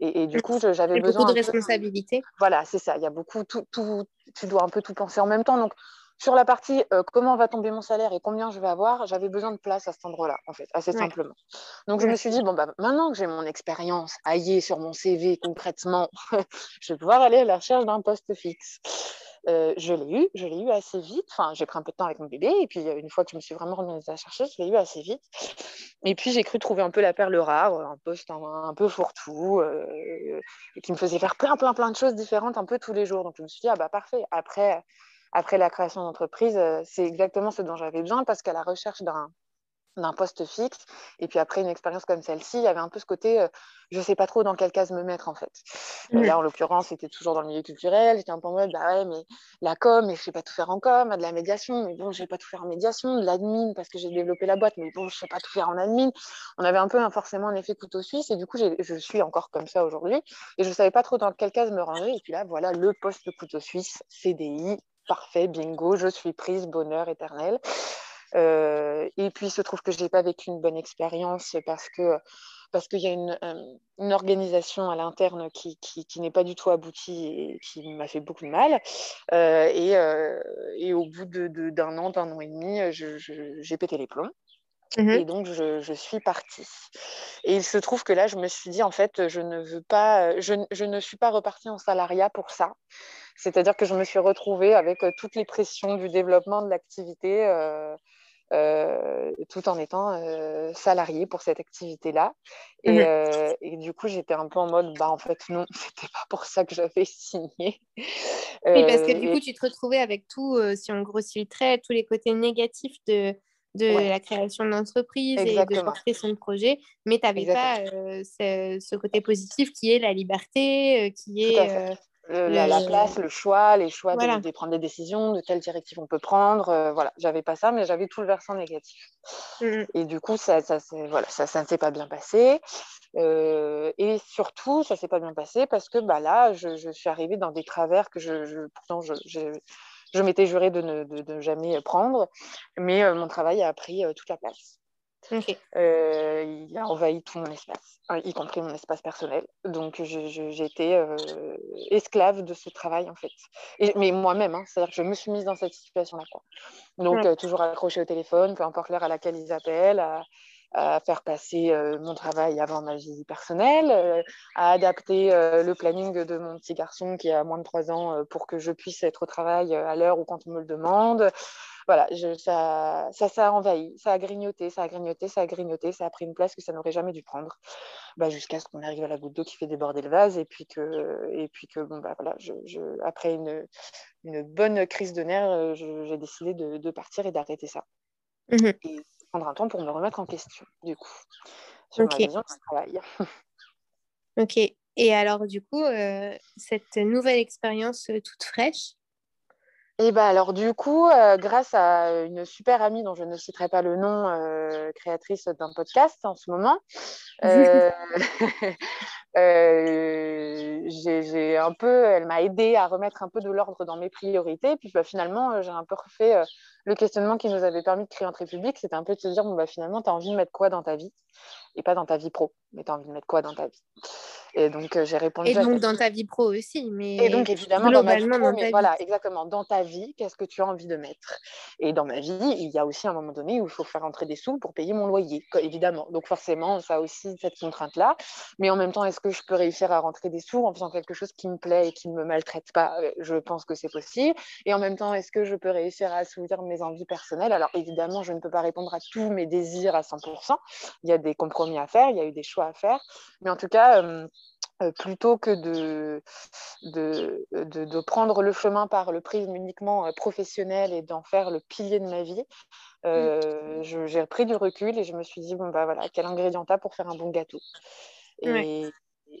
Et, et du coup, j'avais besoin beaucoup de responsabilités. Voilà, c'est ça. Il y a beaucoup, tout, tout, tu dois un peu tout penser en même temps. Donc sur la partie comment va tomber mon salaire et combien je vais avoir, j'avais besoin de place à cet endroit-là, en fait, assez simplement. Donc, je me suis dit, bon, bah, maintenant que j'ai mon expérience aillée sur mon CV concrètement, (laughs) je vais pouvoir aller à la recherche d'un poste fixe. Euh, je l'ai eu, je l'ai eu assez vite. Enfin, j'ai pris un peu de temps avec mon bébé, et puis une fois que je me suis vraiment remise à chercher, je l'ai eu assez vite. Et puis j'ai cru trouver un peu la perle rare, un poste un, peu fourre-tout, euh, qui me faisait faire plein, plein, plein de choses différentes un peu tous les jours. Donc je me suis dit, ah bah parfait. Après, après la création d'entreprise, euh, c'est exactement ce dont j'avais besoin parce qu'à la recherche d'un d'un poste fixe. Et puis après une expérience comme celle-ci, il y avait un peu ce côté, euh, je ne sais pas trop dans quelle case me mettre en fait. Euh, là, en l'occurrence, c'était toujours dans le milieu culturel. J'étais un peu en mode, bah ouais, mais la com, mais je ne sais pas tout faire en com, de la médiation, mais bon, je ne sais pas tout faire en médiation, de l'admin parce que j'ai développé la boîte, mais bon, je ne sais pas tout faire en admin. On avait un peu forcément un effet couteau suisse et du coup, je suis encore comme ça aujourd'hui et je ne savais pas trop dans quelle case me ranger. Et puis là, voilà, le poste couteau suisse, CDI, parfait, bingo, je suis prise, bonheur éternel. Euh, et puis, il se trouve que je n'ai pas vécu une bonne expérience parce que parce qu'il y a une, euh, une, organisation à l'interne qui, qui, qui n'est pas du tout aboutie et qui m'a fait beaucoup de mal. Euh, et, et, au bout d'un de, d'un an, d'un an et demi, j'ai pété les plombs. Mmh et donc, je, je, suis partie. Et il se trouve que là, je me suis dit, en fait, je ne veux pas, je, je ne suis pas repartie en salariat pour ça. C'est-à-dire que je me suis retrouvée avec toutes les pressions du développement de l'activité. Euh, euh, tout en étant euh, salarié pour cette activité-là. Et, mmh euh, et, du coup, j'étais un peu en mode, bah en fait, non, (laughs) c'était pas pour ça que j'avais signé. Oui, parce que du coup, tu te retrouvais avec tout, si on grossit le trait, tous les côtés négatifs de, de la création d'entreprise et de porter son projet, mais tu n'avais pas ce, ce, côté positif qui est la liberté, qui est la, place, le choix, les choix de, prendre des décisions, de quelle directive on peut prendre. Euh, voilà, j'avais pas ça, mais j'avais tout le versant négatif. Mmh. Et du coup, ça, ça, voilà, ça, ça ne s'est pas bien passé. Euh, et surtout, ça ne s'est pas bien passé parce que bah, là, je, je, suis arrivée dans des travers que je, je pourtant je, je m'étais juré de ne de, jamais prendre, mais euh, mon travail a pris toute la place. Euh, il a envahi tout mon espace, y compris mon espace personnel. Donc, j'étais euh, esclave de ce travail, en fait. Et, mais moi-même, hein, c'est-à-dire que je me suis mise dans cette situation-là. Donc, euh, toujours accroché au téléphone, peu importe l'heure à laquelle ils appellent, à, à faire passer mon travail avant ma vie personnelle, à adapter le planning de mon petit garçon qui a moins de 3 ans pour que je puisse être au travail à l'heure ou quand on me le demande, voilà, ça, ça, ça a envahi, ça a grignoté, ça a grignoté, ça a grignoté, ça a pris une place que ça n'aurait jamais dû prendre, bah, jusqu'à ce qu'on arrive à la goutte d'eau qui fait déborder le vase, et puis que, et puis que bon, bah, voilà, je, je, après une, une, bonne crise de nerfs, euh, j'ai décidé de, de, partir et d'arrêter ça. Mmh et prendre un temps pour me remettre en question, du coup, sur ma vision du travail. (laughs) ok. Et alors, du coup, euh, cette nouvelle expérience euh, toute fraîche, et bah alors du coup, euh, grâce à une super amie dont je ne citerai pas le nom, euh, créatrice d'un podcast en ce moment, euh, (laughs) j'ai un peu, elle m'a aidé à remettre un peu de l'ordre dans mes priorités. Puis bah, finalement, j'ai un peu refait le questionnement qui nous avait permis de créer Entrée Publique. C'était un peu de se dire, bon, bah, finalement, tu as envie de mettre quoi dans ta vie? Et pas dans ta vie pro, mais tu as envie de mettre quoi dans ta vie? Et donc, euh, j'ai répondu. Et donc, dans ta vie pro aussi. Mais et donc, évidemment, dans ma vie pro, mais voilà, exactement. Dans ta vie, qu'est-ce que tu as envie de mettre? Et dans ma vie, il y a aussi un moment donné où il faut faire entrer des sous pour payer mon loyer, évidemment. Donc, forcément, ça a aussi cette contrainte-là. Mais en même temps, est-ce que je peux réussir à rentrer des sous en faisant quelque chose qui me plaît et qui ne me maltraite pas? Euh, Je pense que c'est possible. Et en même temps, est-ce que je peux réussir à assouvir mes envies personnelles? Alors, évidemment, je ne peux pas répondre à tous mes désirs à 100%. Il y a des compromis à faire, il y a eu des choix à faire. Mais en tout cas, euh, plutôt que de, de, de, prendre le chemin par le prisme uniquement euh, professionnel et d'en faire le pilier de ma vie, euh, mmh. j'ai pris du recul et je me suis dit, bon, bah voilà, quel ingrédient t'as pour faire un bon gâteau? Et,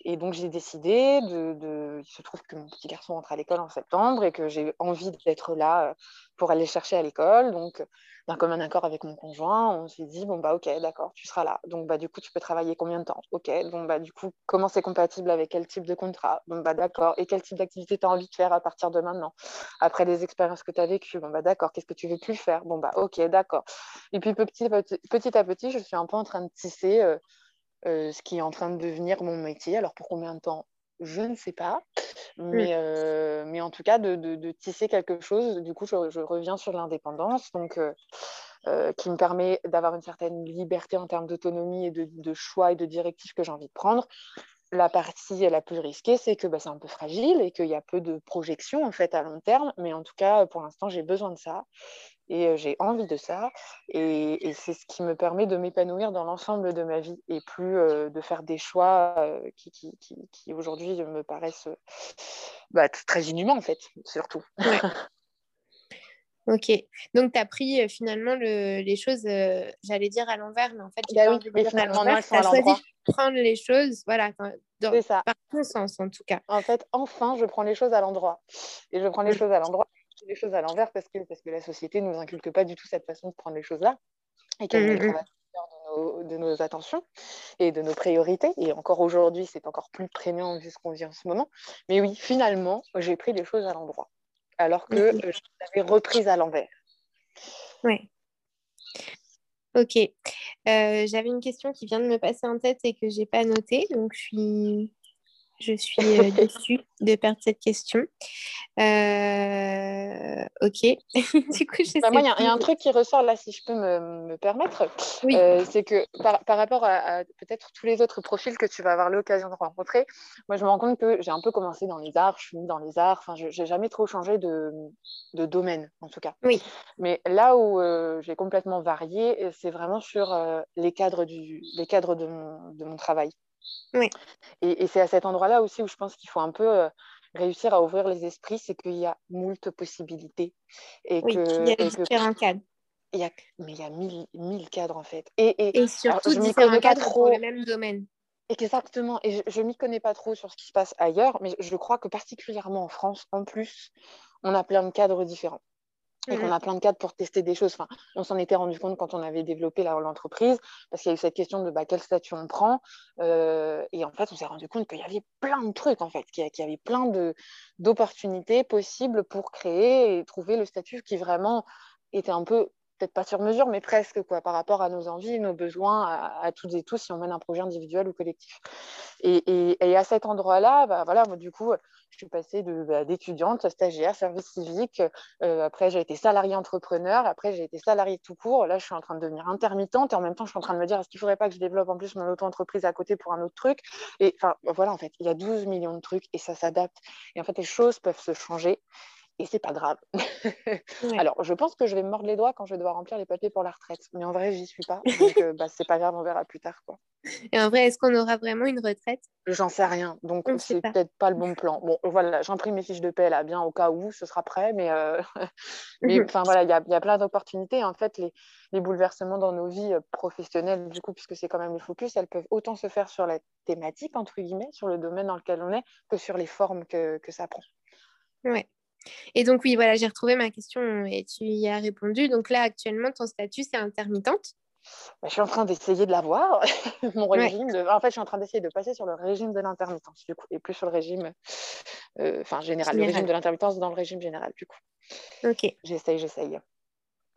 et donc j'ai décidé de, Il se trouve que mon petit garçon rentre à l'école en septembre et que j'ai envie d'être là pour aller chercher à l'école. Donc d'un commun accord avec mon conjoint, on s'est dit, bon, bah ok, d'accord, tu seras là. Donc, bah du coup, tu peux travailler combien de temps? Ok, donc, bah du coup, comment c'est compatible avec quel type de contrat? Bon, bah d'accord. Et quel type d'activité tu as envie de faire à partir de maintenant? Après les expériences que tu as vécues, bon, bah d'accord, qu'est-ce que tu veux plus faire? Bon, bah ok, d'accord. Et puis, petit, petit, à petit, je suis un peu en train de tisser euh, euh, ce qui est en train de devenir mon métier. Alors, pour combien de temps je ne sais pas. Mais, mmh. euh, mais en tout cas de, tisser quelque chose. Du coup, je, reviens sur l'indépendance, donc qui me permet d'avoir une certaine liberté en termes d'autonomie et de, choix et de directives que j'ai envie de prendre. La partie la plus risquée, c'est que bah, c'est un peu fragile et qu'il y a peu de projections en fait à long terme. Mais en tout cas, pour l'instant, j'ai besoin de ça et j'ai envie de ça. Et, c'est ce qui me permet de m'épanouir dans l'ensemble de ma vie et plus de faire des choix qui, qui, qui, aujourd'hui me paraissent bah, très inhumains en fait, surtout. (laughs) Ok, donc tu as pris finalement le, les choses, j'allais dire à l'envers, mais en fait, bah oui, mais finalement, non, elles sont à l'endroit. prendre les choses, voilà, dans, ça. par ton sens en tout cas. En fait, enfin, je prends les choses à l'endroit. Et je prends les choses à l'endroit, les choses à l'envers parce que, parce que la société ne nous inculque pas du tout cette façon de prendre les choses-là. Et qu'elle mmh, mmh. De nos, de nos attentions et de nos priorités. Et encore aujourd'hui, c'est encore plus prégnant vu ce qu'on vit en ce moment. Mais oui, finalement, j'ai pris les choses à l'endroit alors que euh, je l'avais reprise à l'envers. Oui. Ok. Euh, j'avais une question qui vient de me passer en tête et que je n'ai pas notée, donc je suis je suis euh, (laughs) déçue de perdre cette question. Euh, ok. (laughs) du coup, je bah, moi, il y, a un truc qui ressort là, si je peux me, permettre. Euh, c'est que par, rapport à, peut-être tous les autres profils que tu vas avoir l'occasion de rencontrer, moi, je me rends compte que j'ai un peu commencé dans les arts, je suis dans les arts. Enfin, je n'ai jamais trop changé de, domaine, en tout cas. Oui. Mais là où j'ai complètement varié, c'est vraiment sur les cadres, du, les cadres de mon travail. Oui. Et, c'est à cet endroit-là aussi où je pense qu'il faut un peu euh, réussir à ouvrir les esprits, c'est qu'il y a moult possibilités. Et oui, que, il y a différents cadres. Il y a, mais il y a mille, cadres en fait. Et, et, surtout alors, je différents cadres trop... le même domaine. Exactement. Et je ne m'y connais pas trop sur ce qui se passe ailleurs, mais je crois que particulièrement en France, en plus, on a plein de cadres différents et qu'on a plein de cadres pour tester des choses. Enfin, on s'en était rendu compte quand on avait développé l'entreprise, parce qu'il y a eu cette question de bah, quel statut on prend. Euh, et en fait, on s'est rendu compte qu'il y avait plein de trucs, en fait, qu'il y, avait plein d'opportunités possibles pour créer et trouver le statut qui vraiment était un peu peut-être pas sur mesure, mais presque quoi, par rapport à nos envies, nos besoins, à, toutes et tous, si on mène un projet individuel ou collectif. Et, et, à cet endroit-là, bah, voilà, moi, du coup, je suis passée bah, d'étudiante, stagiaire, service civique. Euh, après, j'ai été salariée entrepreneur. Après, j'ai été salariée tout court. Là, je suis en train de devenir intermittente. Et en même temps, je suis en train de me dire, est-ce qu'il ne faudrait pas que je développe en plus mon auto-entreprise à côté pour un autre truc? Et enfin, voilà, en fait, il y a 12 millions de trucs et ça s'adapte. Et en fait, les choses peuvent se changer et c'est pas grave. (laughs) Alors, je pense que je vais me mordre les doigts quand je vais devoir remplir les papiers pour la retraite, mais en vrai, j'y suis pas. Donc, euh, bah, c'est pas grave, on verra plus tard. Quoi. Et en vrai, est-ce qu'on aura vraiment une retraite? J'en sais rien, donc c'est peut-être pas le bon plan. Bon, voilà, j'imprime mes fiches de paie là, bien au cas où ce sera prêt, mais, euh, (laughs) (laughs) enfin voilà, il y a, y a, plein d'opportunités. En fait, les, les, bouleversements dans nos vies euh, professionnelles, du coup, puisque c'est quand même le focus, elles peuvent autant se faire sur la thématique, entre guillemets, sur le domaine dans lequel on est, que sur les formes que, que ça prend. Ouais. Et donc, oui, voilà, j'ai retrouvé ma question et tu y as répondu. Donc là, actuellement, ton statut, c'est intermittente bah, Je suis en train d'essayer de l'avoir, (laughs) mon régime. En fait, je suis en train d'essayer de passer sur le régime de l'intermittence, du coup, et plus sur le régime, euh, enfin, général, le régime de l'intermittence dans le régime général, du coup. Ok. J'essaye, j'essaye.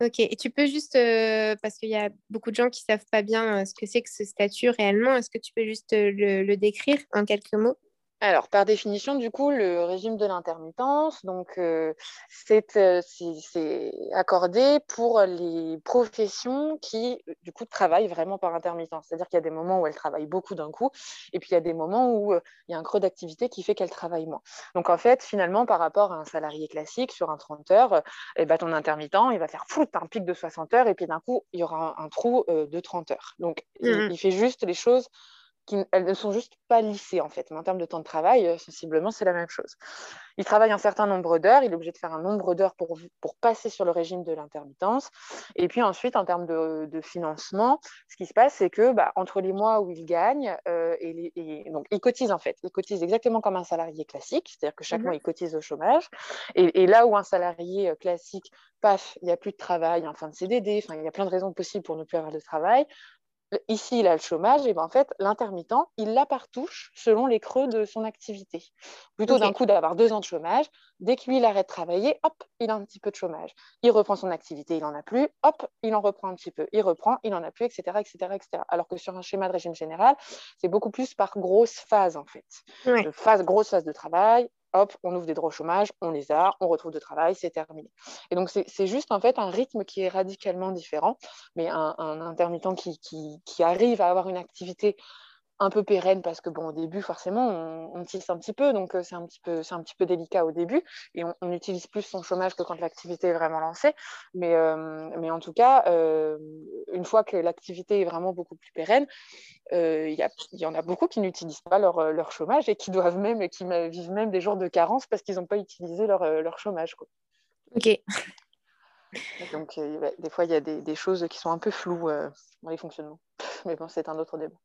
Ok, et tu peux juste, euh, parce qu'il y a beaucoup de gens qui ne savent pas bien euh, ce que c'est que ce statut réellement, est-ce que tu peux juste le décrire en quelques mots? Alors, par définition, du coup, le régime de l'intermittence, donc, euh, euh, c'est accordé pour les professions qui, du coup, travaillent vraiment par intermittence. C'est-à-dire qu'il y a des moments où elles travaillent beaucoup d'un coup, et puis il y a des moments où euh, il y a un creux d'activité qui fait qu'elles travaillent moins. Donc, en fait, finalement, par rapport à un salarié classique sur un 30 heures, eh ben, ton intermittent, il va faire foutre un pic de 60 heures, et puis d'un coup, il y aura un, trou de 30 heures. Donc, mmh il fait juste les choses elles ne sont juste pas lissées en fait. Mais en termes de temps de travail, euh, sensiblement, c'est la même chose. Il travaille un certain nombre d'heures, il est obligé de faire un nombre d'heures pour, pour passer sur le régime de l'intermittence. Et puis ensuite, en termes de, de financement, ce qui se passe, c'est que bah, entre les mois où il gagne, euh, et, donc il cotise en fait, il cotise exactement comme un salarié classique, c'est-à-dire que chaque mhm. mois, il cotise au chômage. Et, et, là où un salarié euh, classique, paf, il n'y a plus de travail en fin de CDD, enfin, il y a plein de raisons possibles pour ne plus avoir de travail, ici, il a le chômage, et ben en fait, l'intermittent, il la partouche selon les creux de son activité. Plutôt d'un coup d'avoir deux ans de chômage, dès que lui, il arrête de travailler, hop, il a un petit peu de chômage. Il reprend son activité, il n'en a plus, hop, il en reprend un petit peu. Il reprend, il n'en a plus, etc., etc., etc. Alors que sur un schéma de régime général, c'est beaucoup plus par grosse phase, en fait. Phase, grosse phase de travail, hop, on ouvre des droits au chômage, on les a, on retrouve de travail, c'est terminé. Et donc, c'est juste en fait un rythme qui est radicalement différent, mais un, intermittent qui, qui, arrive à avoir une activité un peu pérenne parce que bon au début forcément on, tisse un petit peu donc euh, c'est un petit peu c'est un petit peu délicat au début et on, utilise plus son chômage que quand l'activité est vraiment lancée. Mais euh, mais en tout cas euh, une fois que l'activité est vraiment beaucoup plus pérenne il y, y, en a beaucoup qui n'utilisent pas leur, leur, chômage et qui doivent même qui vivent même des jours de carence parce qu'ils n'ont pas utilisé leur, leur chômage quoi. ok. Donc des fois il y a des, des, choses qui sont un peu floues dans les fonctionnements. Mais bon c'est un autre débat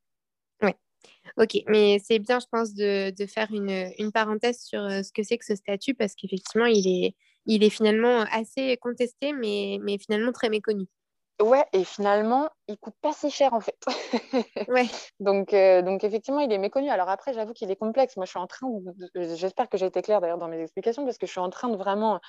oui. Ok, mais c'est bien, je pense, de, de faire une, une, parenthèse sur euh, ce que c'est que ce statut parce qu'effectivement, il est, il est finalement assez contesté, mais, mais finalement très méconnu. Ouais, et finalement, il coûte pas si cher en fait. (laughs) ouais. donc, euh, donc effectivement, il est méconnu. Alors après, j'avoue qu'il est complexe. Moi, je suis en train, j'espère que j'ai été claire d'ailleurs dans mes explications, parce que je suis en train de vraiment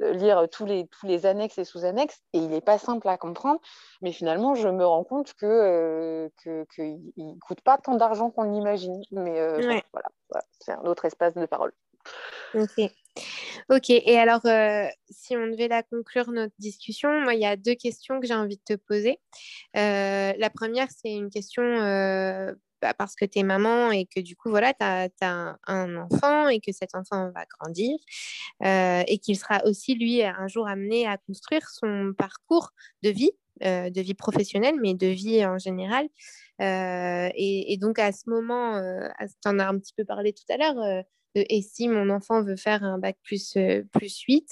euh, lire tous les, tous les annexes et sous-annexes, et il n'est pas simple à comprendre. Mais finalement, je me rends compte que euh, qu'il ne coûte pas tant d'argent qu'on l'imagine. Mais voilà, voilà c'est un autre espace de parole. Ok. Ok, et alors, euh, si on devait la conclure notre discussion, moi, il y a deux questions que j'ai envie de te poser. Euh, la première, c'est une question euh, bah, parce que tu es maman et que du coup, voilà, tu as, un enfant et que cet enfant va grandir et qu'il sera aussi, lui, un jour amené à construire son parcours de vie. de vie professionnelle, mais de vie en général. Et, et, donc à ce moment, tu en as un petit peu parlé tout à l'heure, et si mon enfant veut faire un bac plus, euh, plus 8,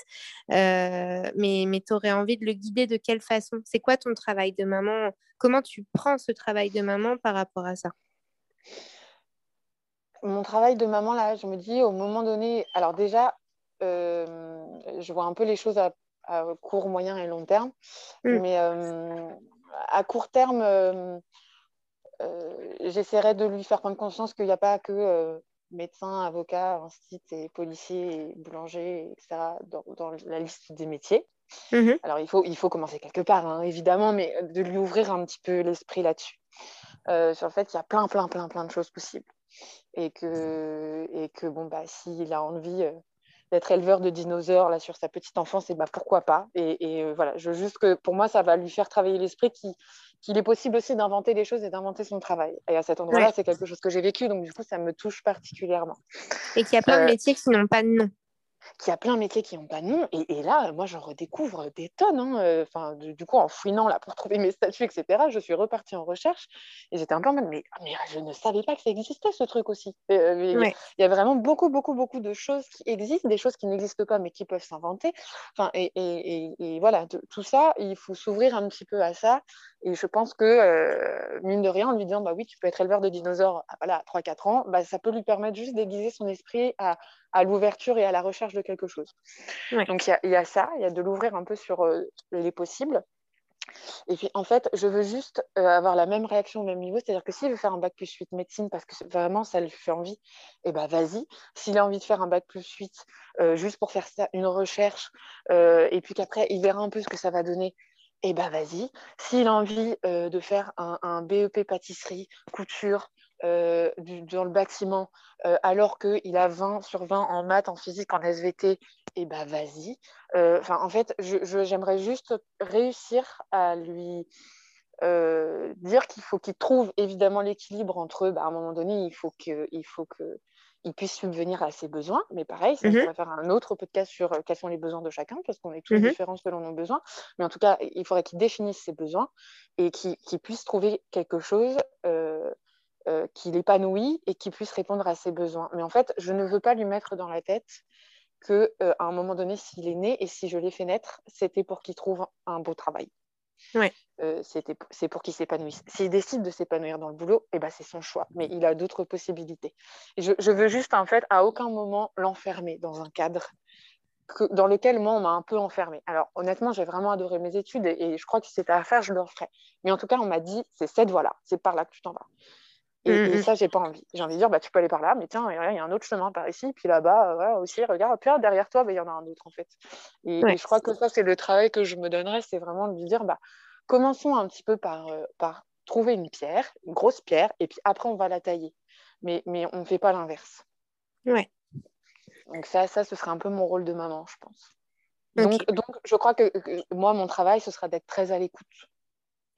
euh, mais, mais tu aurais envie de le guider de quelle façon? C'est quoi ton travail de maman? Comment tu prends ce travail de maman par rapport à ça? Mon travail de maman, là, je me dis au moment donné, alors déjà, euh, je vois un peu les choses à, court, moyen et long terme, mmh. mais à court terme, j'essaierai de lui faire prendre conscience qu'il n'y a pas que médecin, avocat, et policier, boulanger, etc., dans, la liste des métiers. Mmh Alors, il faut, il faut commencer quelque part, hein, évidemment, mais de lui ouvrir un petit peu l'esprit là-dessus. Euh, sur le fait qu'il y a plein, plein, plein, plein de choses possibles. Et que, et que bon, bah, s'il a envie euh, d'être éleveur de dinosaures là, sur sa petite enfance, et bah, pourquoi pas? Et, euh, voilà, je, juste que pour moi, ça va lui faire travailler l'esprit qui, qu'il est possible aussi d'inventer des choses et d'inventer son travail. Et à cet endroit-là, c'est quelque chose que j'ai vécu, donc du coup, ça me touche particulièrement. Et qu'il y a plein de euh, métiers qui n'ont pas de nom qu'il y a plein de métiers qui n'ont pas de nom. Et, là, moi, j'en redécouvre des tonnes. Hein. Euh, enfin, du, coup, en fouinant là pour trouver mes statuts, etc., je suis repartie en recherche et j'étais un peu en mode, mais, mais, je ne savais pas que ça existait ce truc aussi. Euh, il y a vraiment beaucoup, beaucoup, beaucoup de choses qui existent, des choses qui n'existent pas mais qui peuvent s'inventer. Enfin, et, et, voilà, tout ça, il faut s'ouvrir un petit peu à ça. Et je pense que, euh, mine de rien, en lui disant, bah oui, tu peux être éleveur de dinosaures voilà, à 3-4 ans, bah, ça peut lui permettre juste d'aiguiser son esprit à, à l'ouverture et à la recherche de quelque chose. Donc il y, y, a ça, il y a de l'ouvrir un peu sur euh, les possibles. Et puis en fait, je veux juste euh, avoir la même réaction au même niveau, c'est-à-dire que s'il veut faire un bac plus 8 médecine parce que vraiment ça lui fait envie, et eh ben vas-y. S'il a envie de faire un bac plus 8 euh, juste pour faire ça, une recherche, et puis qu'après il verra un peu ce que ça va donner, et eh ben vas-y. S'il a envie de faire un, un, BEP pâtisserie, couture, euh, dans le bâtiment euh, alors qu'il a 20 sur 20 en maths, en physique, en SVT, et eh ben vas-y. Euh, enfin, en fait, j'aimerais juste réussir à lui dire qu'il faut qu'il trouve évidemment l'équilibre entre, bah, à un moment donné, il faut que, il faut que il puisse subvenir à ses besoins. Mais pareil, ça, mmh faire un autre podcast sur quels sont les besoins de chacun, parce qu'on est tous mmh différents selon nos besoins. Mais en tout cas, il faudrait qu'il définisse ses besoins et qu'il puisse trouver quelque chose euh, qu'il épanouit et qu'il puisse répondre à ses besoins. Mais en fait, je ne veux pas lui mettre dans la tête que euh, à un moment donné, s'il est né et si je l'ai fait naître, c'était pour qu'il trouve un beau travail. Ouais. Euh, c'est pour qu'il s'épanouisse. S'il décide de s'épanouir dans le boulot, eh ben, c'est son choix, mais il a d'autres possibilités. Je, je, veux juste, en fait, à aucun moment l'enfermer dans un cadre que, dans lequel moi, on m'a un peu enfermé. Alors, honnêtement, j'ai vraiment adoré mes études et, et je crois que si c'était à faire, je le referais. Mais en tout cas, on m'a dit, c'est cette voie-là, c'est par là que tu t'en vas. Et, ça, je et, ça, j'ai pas envie. J'ai envie de dire, bah, tu peux aller par là, mais tiens, il y a un autre chemin par ici, puis là-bas, euh, aussi, regarde, puis derrière toi, bah, il y en a un autre, en fait. Et, je crois que ça, c'est le travail que je me donnerais, c'est vraiment de lui dire, bah, commençons un petit peu par, euh, par trouver une pierre, une grosse pierre, et puis après, on va la tailler. Mais, mais on ne fait pas l'inverse. Ouais. Donc ça, ça, ce serait un peu mon rôle de maman, je pense. Donc, donc je crois que, moi, mon travail, ce sera d'être très à l'écoute.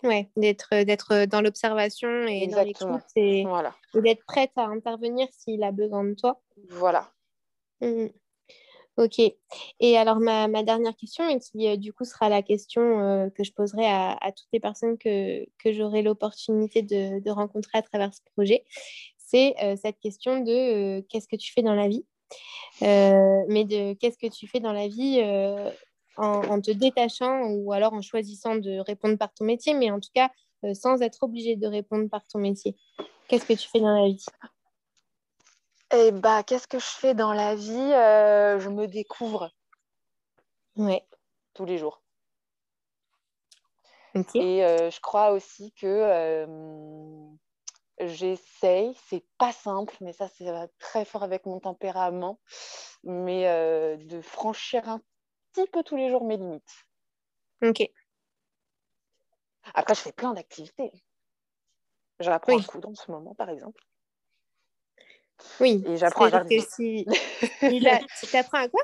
Ouais, d'être, d'être dans l'observation et dans l'écoute et, voilà. d'être prête à intervenir s'il a besoin de toi. Voilà. Mmh. Ok. Et alors, ma, ma, dernière question, et qui euh, du coup sera la question euh, que je poserai à, à, toutes les personnes que, que j'aurai l'opportunité de, de, rencontrer à travers ce projet, c'est euh, cette question de qu'est-ce que tu fais dans la vie? Mais de qu'est-ce que tu fais dans la vie en, en, te détachant ou alors en choisissant de répondre par ton métier, mais en tout cas sans être obligé de répondre par ton métier. Qu'est-ce que tu fais dans la vie? Eh bah, qu'est-ce que je fais dans la vie? Euh, Je me découvre. Ouais. Tous les jours. Et euh, je crois aussi que euh, j'essaye, c'est pas simple, mais ça, c'est très fort avec mon tempérament, mais de franchir un petit peu tous les jours mes limites. Ok. Après, je fais plein d'activités. J'apprends oui. un coup dans ce moment, par exemple. Oui. Et j'apprends à jardiner. Si... (laughs) tu apprends à quoi?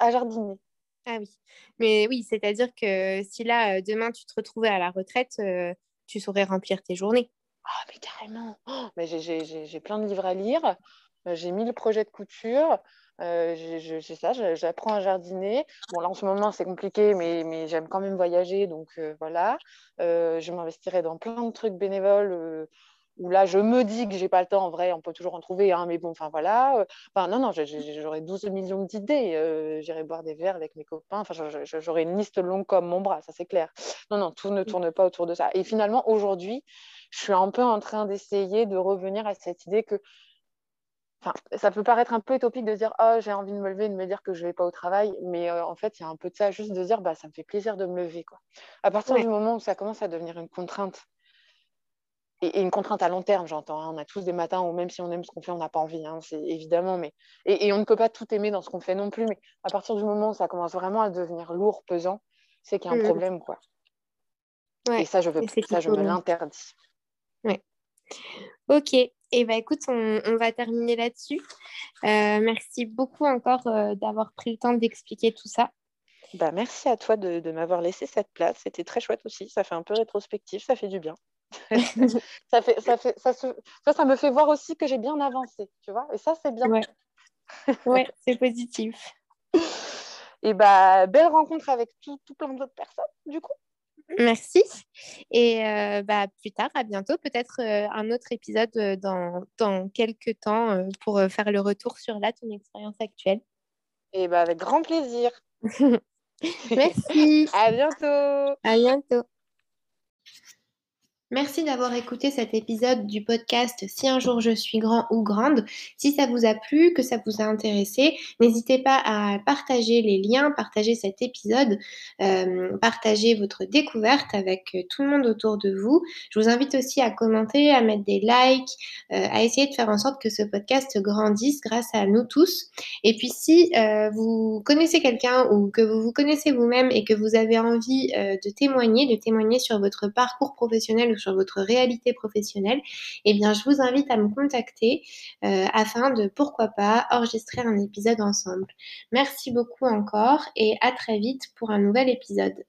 À jardiner. Ah oui. Mais oui, c'est-à-dire que si là, euh, demain, tu te retrouvais à la retraite, euh, tu saurais remplir tes journées. Ah, mais carrément. Oh, mais j'ai plein de livres à lire. Euh, j'ai mis le projet de couture. Euh, ça, j'apprends à jardiner. Bon, là, en ce moment, c'est compliqué, mais, mais j'aime quand même voyager. Donc, euh, voilà. Euh, je m'investirai dans plein de trucs bénévoles où là, je me dis que j'ai pas le temps, en vrai, on peut toujours en trouver, hein, mais bon, enfin voilà. Enfin, non, non, j'aurais 12 millions d'idées. Euh, J'irai boire des verres avec mes copains. Enfin, j'aurais une liste longue comme mon bras, ça c'est clair. Non, non, tout ne tourne pas autour de ça. Et finalement, aujourd'hui, je suis un peu en train d'essayer de revenir à cette idée que. Enfin, ça peut paraître un peu utopique de dire oh j'ai envie de me lever et de me dire que je vais pas au travail mais euh, en fait il y a un peu de ça juste de dire bah ça me fait plaisir de me lever quoi à partir ouais. du moment où ça commence à devenir une contrainte et, une contrainte à long terme, j'entends. Hein. On a tous des matins où même si on aime ce qu'on fait, on n'a pas envie, hein, c'est évidemment. Mais et, et, on ne peut pas tout aimer dans ce qu'on fait non plus. Mais à partir du moment où ça commence vraiment à devenir lourd, pesant, c'est qu'il y a un mmh. problème, quoi. Ouais. Et ça, je veux, ça, je me l'interdis. Ouais. Ok. Et eh ben, écoute, on, on va terminer là-dessus. Euh, merci beaucoup encore euh, d'avoir pris le temps d'expliquer tout ça. Bah, merci à toi de, de m'avoir laissé cette place. C'était très chouette aussi. Ça fait un peu rétrospectif, ça fait du bien. (laughs) ça, fait, ça, fait, ça, se, ça, ça, me fait voir aussi que j'ai bien avancé, tu vois. Et ça, c'est bien. Ouais, ouais c'est positif. (laughs) Et bah, belle rencontre avec tout, tout plein d'autres personnes, du coup. Merci. Et euh, bah, plus tard, à bientôt. Peut-être euh, un autre épisode euh, dans, dans quelques temps pour faire le retour sur là, ton expérience actuelle. Et bah, avec grand plaisir. (laughs) Merci. (laughs) à bientôt. À bientôt. Merci d'avoir écouté cet épisode du podcast Si un jour je suis grand ou grande. Si ça vous a plu, que ça vous a intéressé, n'hésitez pas à partager les liens, partager cet épisode, euh, partager votre découverte avec tout le monde autour de vous. Je vous invite aussi à commenter, à mettre des likes, euh, à essayer de faire en sorte que ce podcast grandisse grâce à nous tous. Et puis si euh, vous connaissez quelqu'un ou que vous vous connaissez vous-même et que vous avez envie de témoigner, de témoigner sur votre parcours professionnel sur votre réalité professionnelle, eh bien, je vous invite à me contacter euh, afin de, pourquoi pas, enregistrer un épisode ensemble. Merci beaucoup encore et à très vite pour un nouvel épisode.